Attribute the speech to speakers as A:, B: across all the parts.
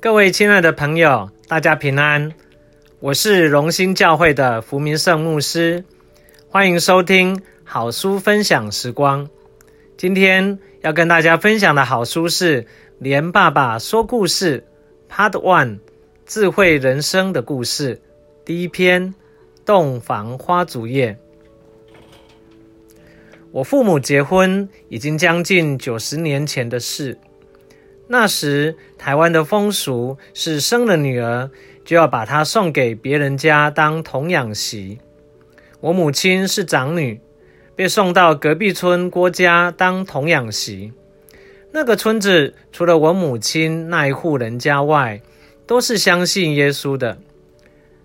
A: 各位亲爱的朋友，大家平安，我是荣兴教会的福明圣牧师，欢迎收听好书分享时光。今天要跟大家分享的好书是《连爸爸说故事》Part One，智慧人生的故事，第一篇，洞房花烛夜。我父母结婚已经将近九十年前的事。那时，台湾的风俗是生了女儿就要把她送给别人家当童养媳。我母亲是长女，被送到隔壁村郭家当童养媳。那个村子除了我母亲那一户人家外，都是相信耶稣的。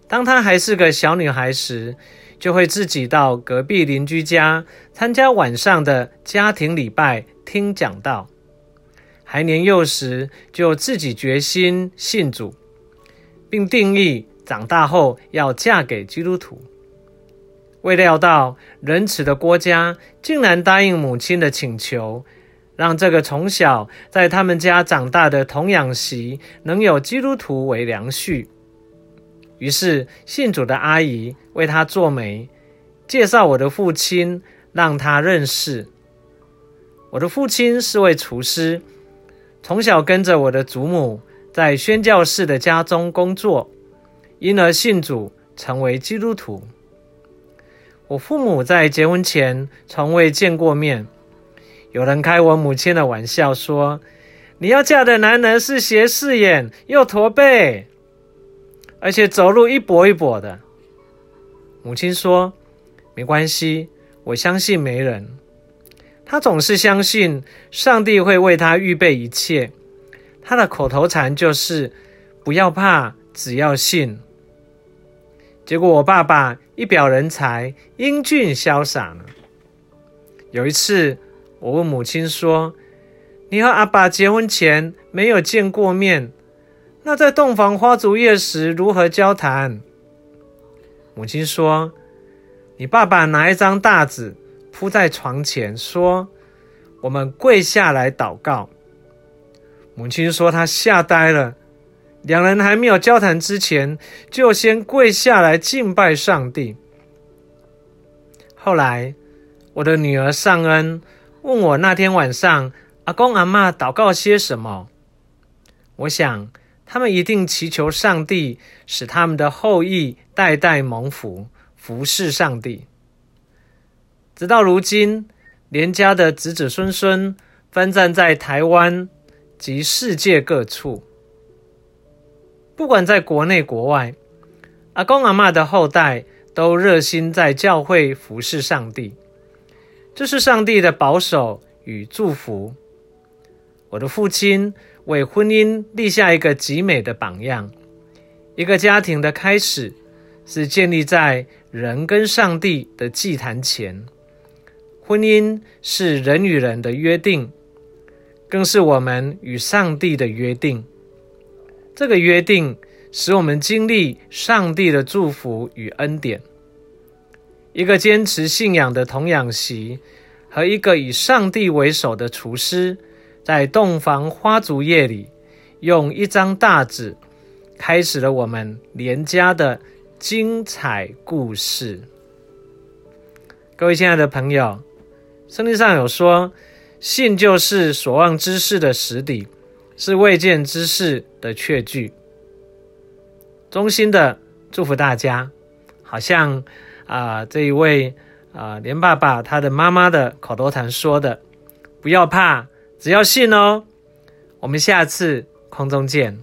A: 当她还是个小女孩时，就会自己到隔壁邻居家参加晚上的家庭礼拜，听讲道。还年幼时就自己决心信主，并定义长大后要嫁给基督徒。未料到仁慈的郭家竟然答应母亲的请求，让这个从小在他们家长大的童养媳能有基督徒为良婿。于是信主的阿姨为她做媒，介绍我的父亲让她认识。我的父亲是位厨师。从小跟着我的祖母在宣教士的家中工作，因而信主，成为基督徒。我父母在结婚前从未见过面。有人开我母亲的玩笑说：“你要嫁的男人是斜视眼又驼背，而且走路一跛一跛的。”母亲说：“没关系，我相信媒人。”他总是相信上帝会为他预备一切。他的口头禅就是“不要怕，只要信”。结果我爸爸一表人才，英俊潇洒呢。有一次，我问母亲说：“你和阿爸结婚前没有见过面，那在洞房花烛夜时如何交谈？”母亲说：“你爸爸拿一张大纸。”铺在床前，说：“我们跪下来祷告。”母亲说：“她吓呆了。两人还没有交谈之前，就先跪下来敬拜上帝。”后来，我的女儿尚恩问我那天晚上阿公阿嬷祷告些什么。我想，他们一定祈求上帝使他们的后裔代代蒙福，服侍上帝。直到如今，连家的子子孙孙分散在台湾及世界各处。不管在国内国外，阿公阿嬷的后代都热心在教会服侍上帝，这是上帝的保守与祝福。我的父亲为婚姻立下一个极美的榜样。一个家庭的开始是建立在人跟上帝的祭坛前。婚姻是人与人的约定，更是我们与上帝的约定。这个约定使我们经历上帝的祝福与恩典。一个坚持信仰的童养媳和一个以上帝为首的厨师，在洞房花烛夜里，用一张大纸开始了我们连家的精彩故事。各位亲爱的朋友。圣经上有说，信就是所望之事的实底，是未见之事的确据。衷心的祝福大家，好像啊、这一位啊、连爸爸他的妈妈的口头禅说的，不要怕，只要信哦。我们下次空中见。